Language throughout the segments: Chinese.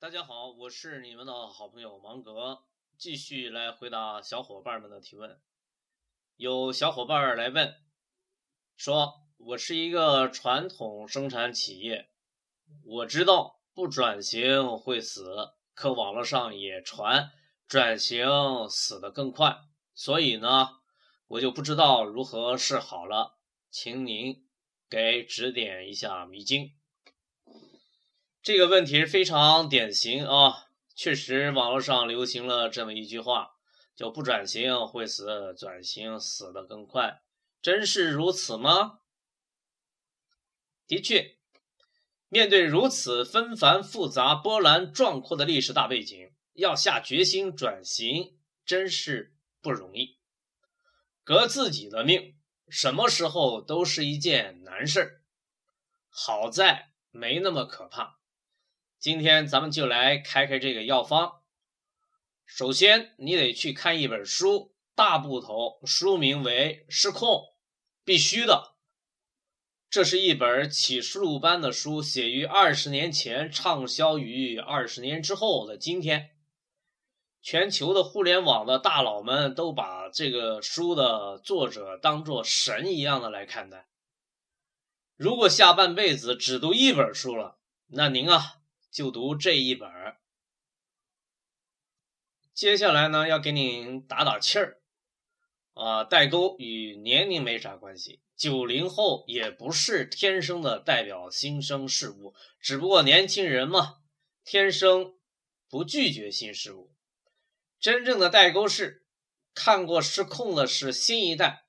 大家好，我是你们的好朋友芒格，继续来回答小伙伴们的提问。有小伙伴来问，说我是一个传统生产企业，我知道不转型会死，可网络上也传转型死得更快，所以呢，我就不知道如何是好了，请您给指点一下迷津。这个问题非常典型啊，确实网络上流行了这么一句话，叫“不转型会死，转型死得更快”，真是如此吗？的确，面对如此纷繁复杂、波澜壮阔的历史大背景，要下决心转型，真是不容易。革自己的命，什么时候都是一件难事儿，好在没那么可怕。今天咱们就来开开这个药方。首先，你得去看一本书，大部头，书名为《失控》，必须的。这是一本启示录般的书，写于二十年前，畅销于二十年之后的今天。全球的互联网的大佬们都把这个书的作者当做神一样的来看待。如果下半辈子只读一本书了，那您啊。就读这一本接下来呢，要给您打打气儿啊！代沟与年龄没啥关系，九零后也不是天生的代表新生事物，只不过年轻人嘛，天生不拒绝新事物。真正的代沟是，看过《失控》的是新一代，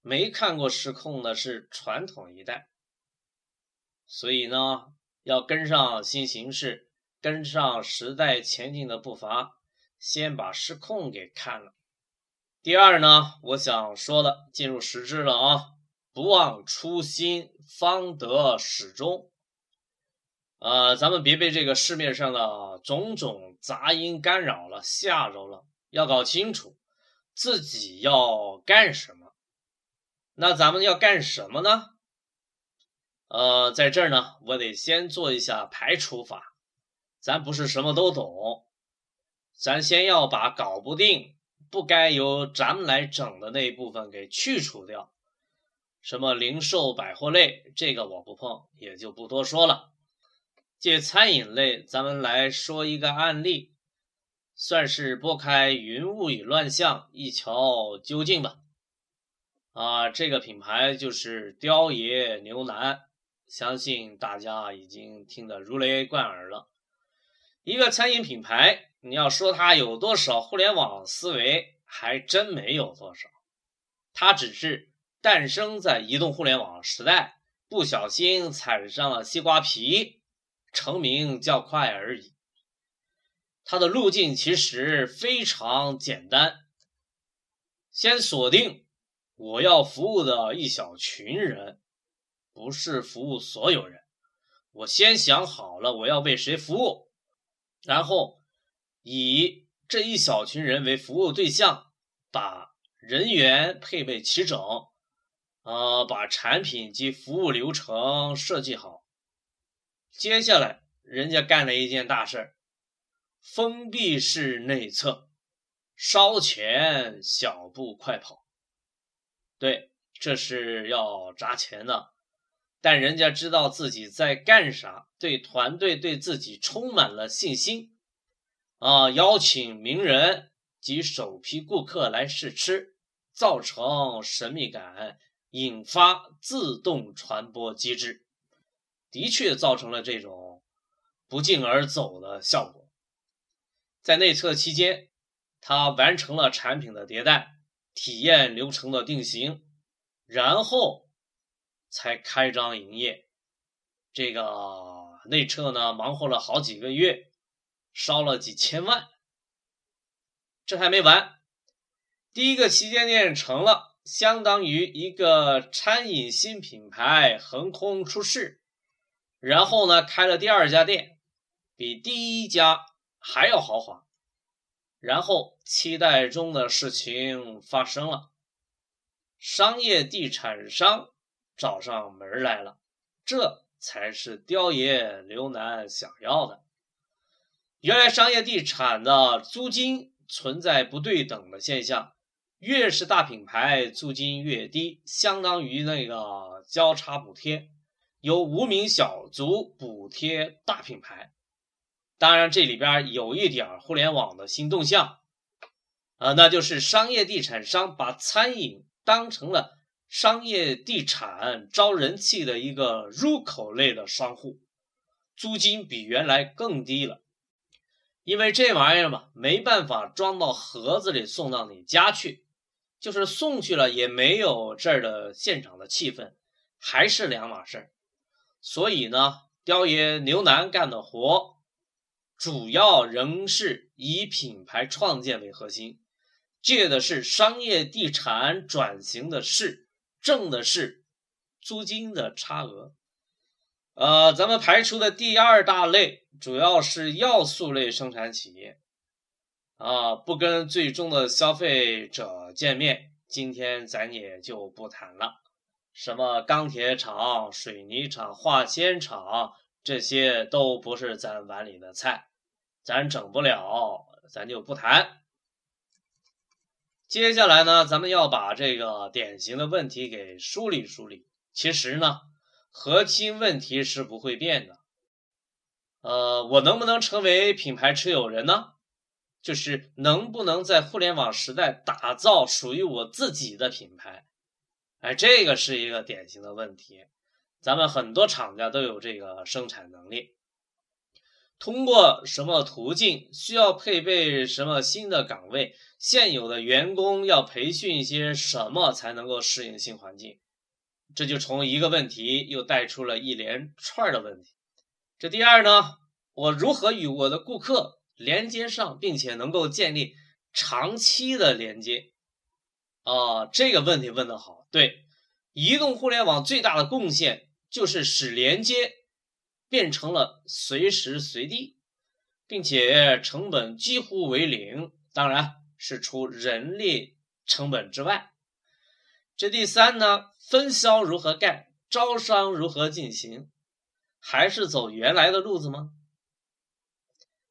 没看过《失控》的是传统一代。所以呢。要跟上新形势，跟上时代前进的步伐，先把失控给看了。第二呢，我想说的进入实质了啊，不忘初心，方得始终。呃，咱们别被这个市面上的种种杂音干扰了，吓着了。要搞清楚自己要干什么。那咱们要干什么呢？呃，在这儿呢，我得先做一下排除法。咱不是什么都懂，咱先要把搞不定、不该由咱们来整的那一部分给去除掉。什么零售百货类，这个我不碰，也就不多说了。借餐饮类，咱们来说一个案例，算是拨开云雾与乱象，一瞧究竟吧。啊，这个品牌就是雕爷牛腩。相信大家已经听得如雷贯耳了。一个餐饮品牌，你要说它有多少互联网思维，还真没有多少。它只是诞生在移动互联网时代，不小心踩上了西瓜皮，成名较快而已。它的路径其实非常简单，先锁定我要服务的一小群人。不是服务所有人，我先想好了我要为谁服务，然后以这一小群人为服务对象，把人员配备齐整，呃，把产品及服务流程设计好。接下来，人家干了一件大事，封闭式内测，烧钱小步快跑。对，这是要砸钱的。但人家知道自己在干啥，对团队对自己充满了信心，啊，邀请名人及首批顾客来试吃，造成神秘感，引发自动传播机制，的确造成了这种不胫而走的效果。在内测期间，他完成了产品的迭代、体验流程的定型，然后。才开张营业，这个内测呢，忙活了好几个月，烧了几千万。这还没完，第一个旗舰店成了，相当于一个餐饮新品牌横空出世。然后呢，开了第二家店，比第一家还要豪华。然后期待中的事情发生了，商业地产商。找上门来了，这才是雕爷刘楠想要的。原来商业地产的租金存在不对等的现象，越是大品牌，租金越低，相当于那个交叉补贴，由无名小卒补贴大品牌。当然，这里边有一点互联网的新动向，啊，那就是商业地产商把餐饮当成了商业地产招人气的一个入口类的商户，租金比原来更低了，因为这玩意儿嘛，没办法装到盒子里送到你家去，就是送去了也没有这儿的现场的气氛，还是两码事儿。所以呢，雕爷牛腩干的活。主要仍是以品牌创建为核心，借的是商业地产转型的势，挣的是租金的差额。呃，咱们排除的第二大类主要是要素类生产企业，啊，不跟最终的消费者见面，今天咱也就不谈了。什么钢铁厂、水泥厂、化纤厂。这些都不是咱碗里的菜，咱整不了，咱就不谈。接下来呢，咱们要把这个典型的问题给梳理梳理。其实呢，核心问题是不会变的。呃，我能不能成为品牌持有人呢？就是能不能在互联网时代打造属于我自己的品牌？哎，这个是一个典型的问题。咱们很多厂家都有这个生产能力，通过什么途径需要配备什么新的岗位，现有的员工要培训一些什么才能够适应新环境？这就从一个问题又带出了一连串的问题。这第二呢，我如何与我的顾客连接上，并且能够建立长期的连接？啊，这个问题问得好。对，移动互联网最大的贡献。就是使连接变成了随时随地，并且成本几乎为零，当然是除人力成本之外。这第三呢，分销如何干，招商如何进行，还是走原来的路子吗？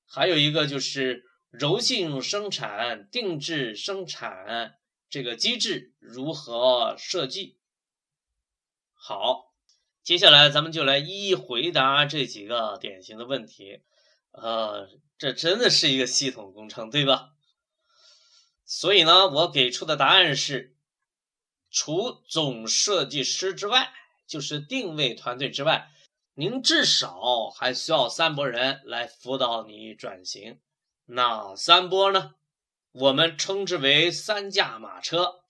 还有一个就是柔性生产、定制生产这个机制如何设计？好。接下来，咱们就来一一回答这几个典型的问题。呃，这真的是一个系统工程，对吧？所以呢，我给出的答案是：除总设计师之外，就是定位团队之外，您至少还需要三拨人来辅导你转型。哪三波呢？我们称之为三驾马车。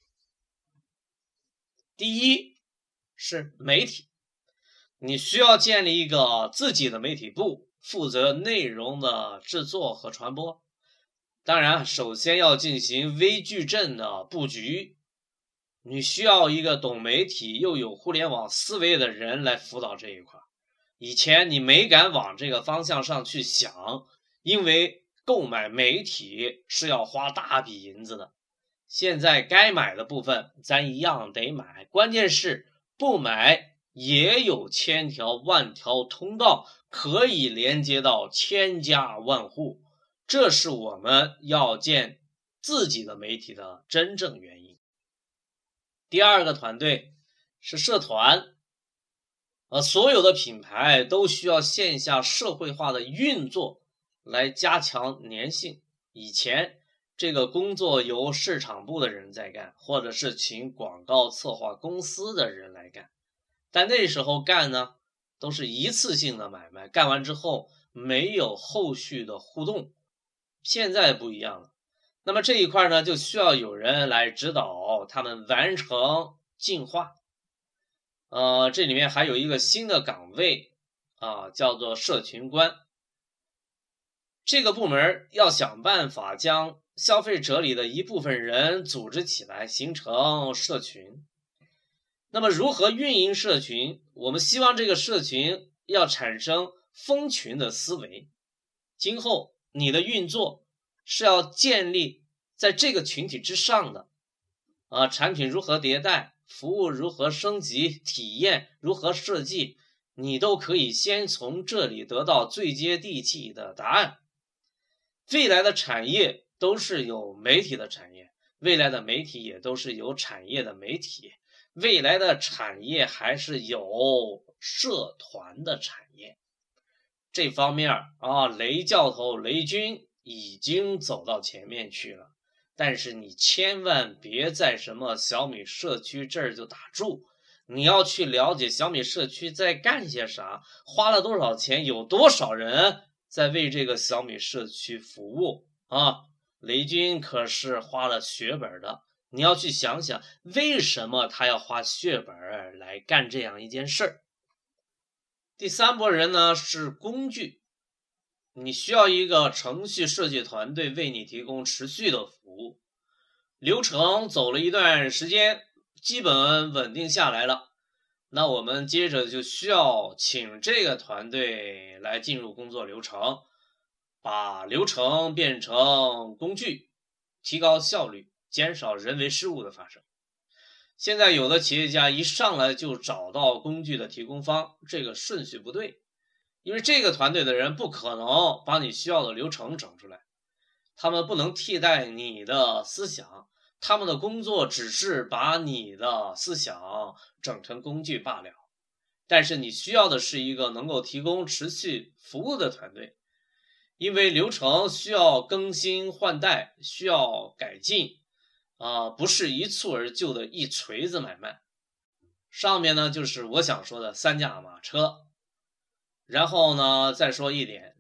第一是媒体。你需要建立一个自己的媒体部，负责内容的制作和传播。当然，首先要进行微矩阵的布局。你需要一个懂媒体又有互联网思维的人来辅导这一块。以前你没敢往这个方向上去想，因为购买媒体是要花大笔银子的。现在该买的部分咱一样得买，关键是不买。也有千条万条通道可以连接到千家万户，这是我们要建自己的媒体的真正原因。第二个团队是社团，呃，所有的品牌都需要线下社会化的运作来加强粘性。以前这个工作由市场部的人在干，或者是请广告策划公司的人来干。但那时候干呢，都是一次性的买卖，干完之后没有后续的互动。现在不一样了，那么这一块呢，就需要有人来指导他们完成进化。呃，这里面还有一个新的岗位啊，叫做社群官。这个部门要想办法将消费者里的一部分人组织起来，形成社群。那么如何运营社群？我们希望这个社群要产生蜂群的思维。今后你的运作是要建立在这个群体之上的。啊，产品如何迭代，服务如何升级，体验如何设计，你都可以先从这里得到最接地气的答案。未来的产业都是有媒体的产业，未来的媒体也都是有产业的媒体，未来的产业还是有社团的产业。这方面啊，雷教头雷军已经走到前面去了。但是你千万别在什么小米社区这儿就打住，你要去了解小米社区在干些啥，花了多少钱，有多少人在为这个小米社区服务啊？雷军可是花了血本的，你要去想想，为什么他要花血本来干这样一件事儿？第三波人呢是工具。你需要一个程序设计团队为你提供持续的服务，流程走了一段时间，基本稳定下来了。那我们接着就需要请这个团队来进入工作流程，把流程变成工具，提高效率，减少人为失误的发生。现在有的企业家一上来就找到工具的提供方，这个顺序不对。因为这个团队的人不可能把你需要的流程整出来，他们不能替代你的思想，他们的工作只是把你的思想整成工具罢了。但是你需要的是一个能够提供持续服务的团队，因为流程需要更新换代，需要改进，啊，不是一蹴而就的一锤子买卖。上面呢，就是我想说的三驾马车。然后呢，再说一点，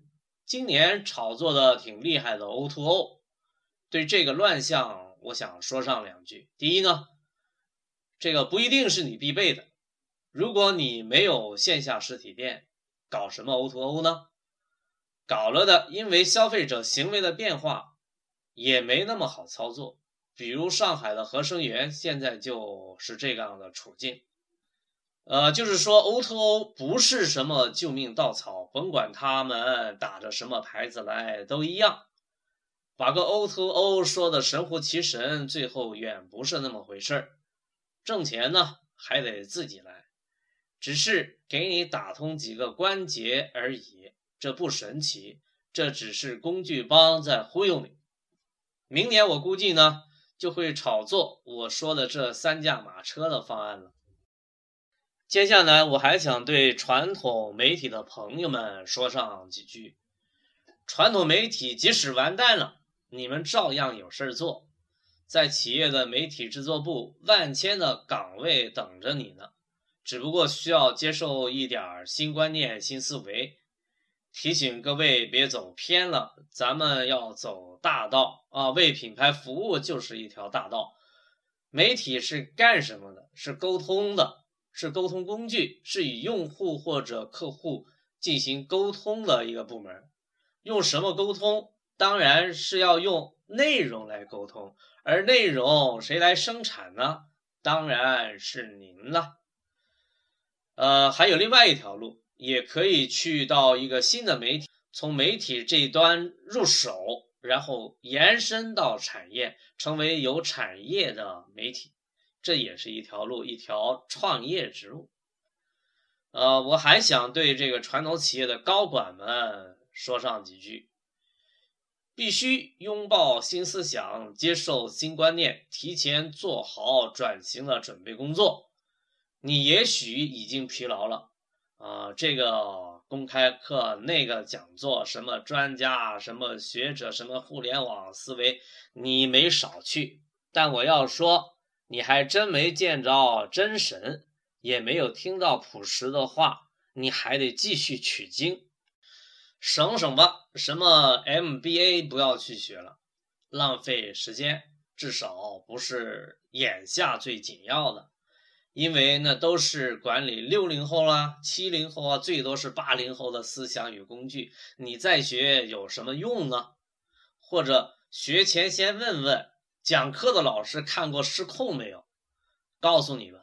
今年炒作的挺厉害的 O2O，对这个乱象，我想说上两句。第一呢，这个不一定是你必备的。如果你没有线下实体店，搞什么 O2O 呢？搞了的，因为消费者行为的变化也没那么好操作。比如上海的合生元，现在就是这样的处境。呃，就是说，O2O 不是什么救命稻草，甭管他们打着什么牌子来，都一样。把个 O2O 说的神乎其神，最后远不是那么回事儿。挣钱呢，还得自己来，只是给你打通几个关节而已，这不神奇，这只是工具帮在忽悠你。明年我估计呢，就会炒作我说的这三驾马车的方案了。接下来，我还想对传统媒体的朋友们说上几句：传统媒体即使完蛋了，你们照样有事做，在企业的媒体制作部，万千的岗位等着你呢。只不过需要接受一点新观念、新思维。提醒各位别走偏了，咱们要走大道啊！为品牌服务就是一条大道。媒体是干什么的？是沟通的。是沟通工具，是与用户或者客户进行沟通的一个部门。用什么沟通？当然是要用内容来沟通。而内容谁来生产呢？当然是您了。呃，还有另外一条路，也可以去到一个新的媒体，从媒体这一端入手，然后延伸到产业，成为有产业的媒体。这也是一条路，一条创业之路。呃，我还想对这个传统企业的高管们说上几句：必须拥抱新思想，接受新观念，提前做好转型的准备工作。你也许已经疲劳了啊，这个公开课、那个讲座、什么专家、什么学者、什么互联网思维，你没少去。但我要说。你还真没见着真神，也没有听到朴实的话，你还得继续取经，省省吧。什么 MBA 不要去学了，浪费时间，至少不是眼下最紧要的，因为那都是管理六零后啦、七零后啊，最多是八零后的思想与工具，你再学有什么用呢？或者学前先问问。讲课的老师看过《失控》没有？告诉你们，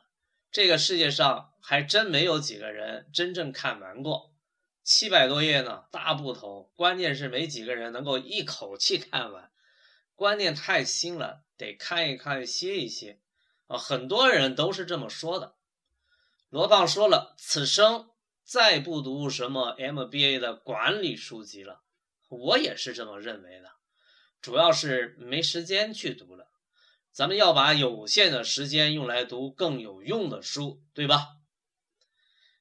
这个世界上还真没有几个人真正看完过。七百多页呢，大部头，关键是没几个人能够一口气看完。观念太新了，得看一看，歇一歇。啊，很多人都是这么说的。罗胖说了，此生再不读什么 MBA 的管理书籍了。我也是这么认为的，主要是没时间去读了。咱们要把有限的时间用来读更有用的书，对吧？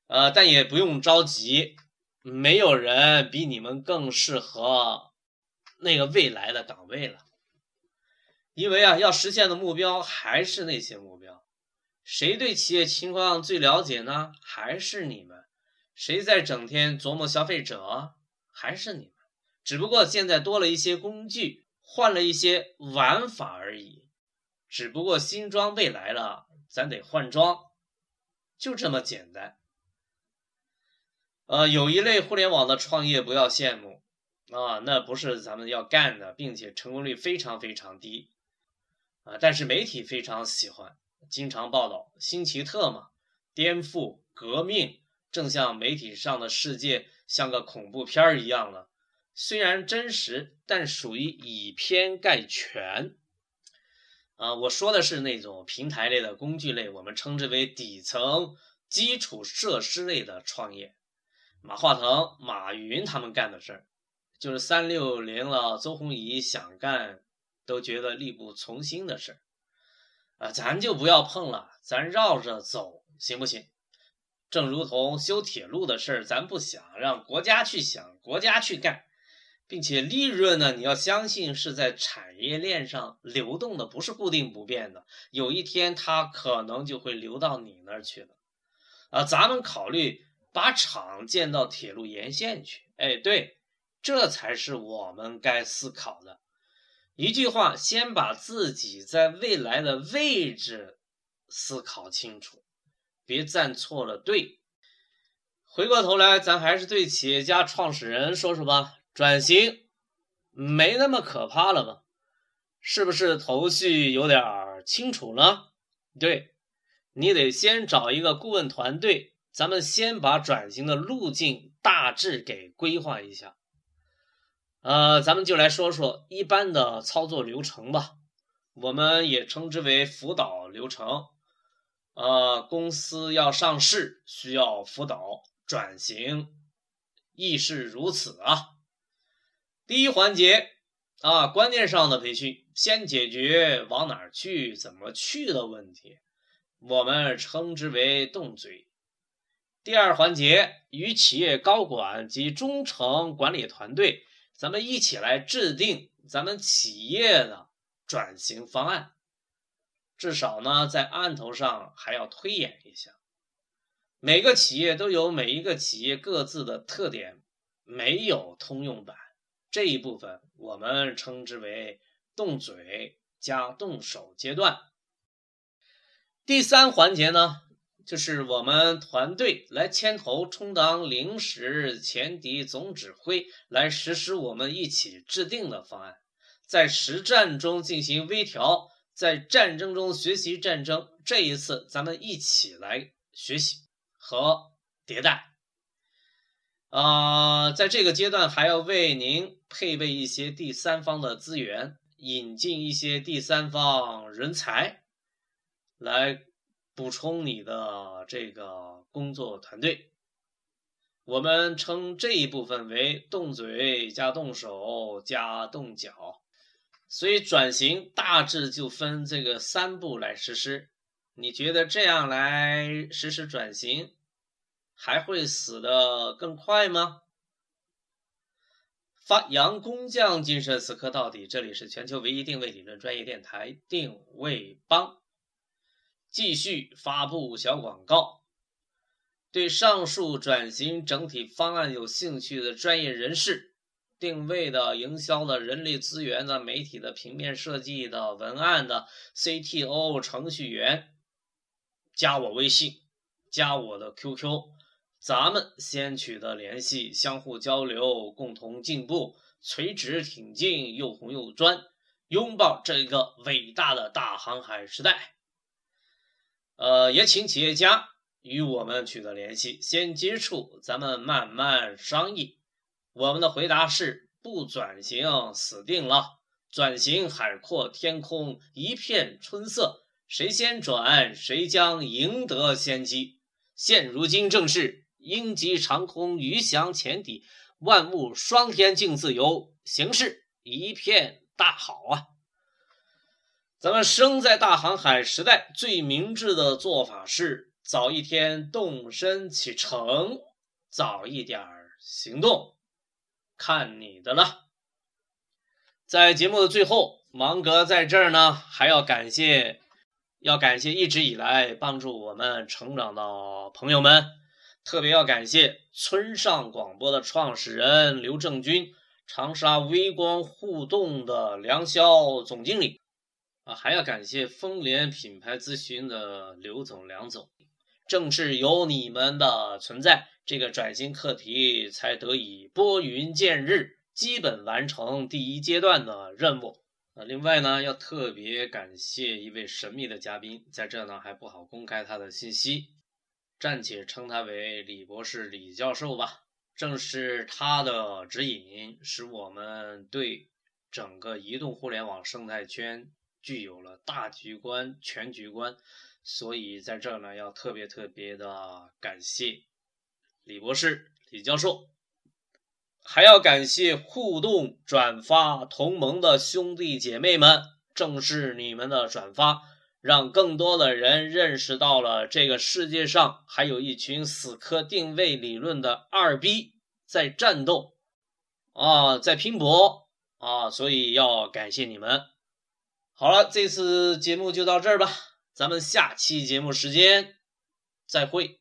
呃，但也不用着急，没有人比你们更适合那个未来的岗位了。因为啊，要实现的目标还是那些目标。谁对企业情况最了解呢？还是你们。谁在整天琢磨消费者？还是你们。只不过现在多了一些工具，换了一些玩法而已。只不过新装备来了，咱得换装，就这么简单。呃，有一类互联网的创业不要羡慕啊，那不是咱们要干的，并且成功率非常非常低啊。但是媒体非常喜欢，经常报道新奇特嘛，颠覆、革命，正像媒体上的世界像个恐怖片一样了。虽然真实，但属于以偏概全啊。我说的是那种平台类的工具类，我们称之为底层基础设施类的创业。马化腾、马云他们干的事儿，就是三六零了，周鸿祎想干都觉得力不从心的事儿，啊，咱就不要碰了，咱绕着走行不行？正如同修铁路的事儿，咱不想让国家去想，国家去干，并且利润呢，你要相信是在产业链上流动的，不是固定不变的，有一天它可能就会流到你那儿去了，啊，咱们考虑。把厂建到铁路沿线去，哎，对，这才是我们该思考的。一句话，先把自己在未来的位置思考清楚，别站错了队。回过头来，咱还是对企业家创始人说说吧。转型没那么可怕了吧？是不是头绪有点清楚了？对，你得先找一个顾问团队。咱们先把转型的路径大致给规划一下，呃，咱们就来说说一般的操作流程吧，我们也称之为辅导流程。呃，公司要上市需要辅导，转型亦是如此啊。第一环节啊，观念上的培训，先解决往哪儿去、怎么去的问题，我们称之为动嘴。第二环节，与企业高管及中层管理团队，咱们一起来制定咱们企业的转型方案。至少呢，在案头上还要推演一下。每个企业都有每一个企业各自的特点，没有通用版。这一部分我们称之为动嘴加动手阶段。第三环节呢？就是我们团队来牵头充当临时前敌总指挥，来实施我们一起制定的方案，在实战中进行微调，在战争中学习战争。这一次，咱们一起来学习和迭代。啊，在这个阶段还要为您配备一些第三方的资源，引进一些第三方人才来。补充你的这个工作团队，我们称这一部分为动嘴加动手加动脚，所以转型大致就分这个三步来实施。你觉得这样来实施转型，还会死得更快吗？发扬工匠精神，死磕到底。这里是全球唯一定位理论专业电台，定位帮。继续发布小广告。对上述转型整体方案有兴趣的专业人士，定位的、营销的、人力资源的、媒体的、平面设计的、文案的、CTO、程序员，加我微信，加我的 QQ，咱们先取得联系，相互交流，共同进步，垂直挺进，又红又专，拥抱这个伟大的大航海时代。呃，也请企业家与我们取得联系，先接触，咱们慢慢商议。我们的回答是：不转型死定了，转型海阔天空，一片春色，谁先转，谁将赢得先机。现如今正是鹰击长空，鱼翔浅底，万物霜天竞自由，形势一片大好啊！咱们生在大航海时代，最明智的做法是早一天动身启程，早一点行动，看你的了。在节目的最后，芒格在这儿呢，还要感谢，要感谢一直以来帮助我们成长的朋友们，特别要感谢村上广播的创始人刘正军，长沙微光互动的梁霄总经理，啊，还要感谢丰联品牌咨询的刘总、梁总，正是有你们的存在，这个转型课题才得以拨云见日。基本完成第一阶段的任务啊！另外呢，要特别感谢一位神秘的嘉宾，在这呢还不好公开他的信息，暂且称他为李博士、李教授吧。正是他的指引，使我们对整个移动互联网生态圈具有了大局观、全局观。所以在这呢，要特别特别的感谢李博士、李教授。还要感谢互动转发同盟的兄弟姐妹们，正是你们的转发，让更多的人认识到了这个世界上还有一群死磕定位理论的二逼在战斗，啊，在拼搏啊，所以要感谢你们。好了，这次节目就到这儿吧，咱们下期节目时间再会。